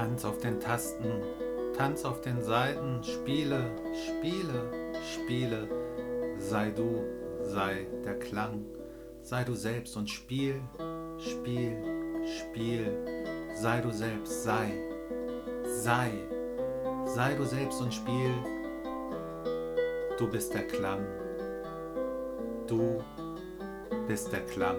Tanz auf den Tasten, tanz auf den Seiten, spiele, spiele, spiele, sei du, sei der Klang, sei du selbst und spiel, spiel, spiel, sei du selbst, sei, sei, sei du selbst und spiel, du bist der Klang, du bist der Klang.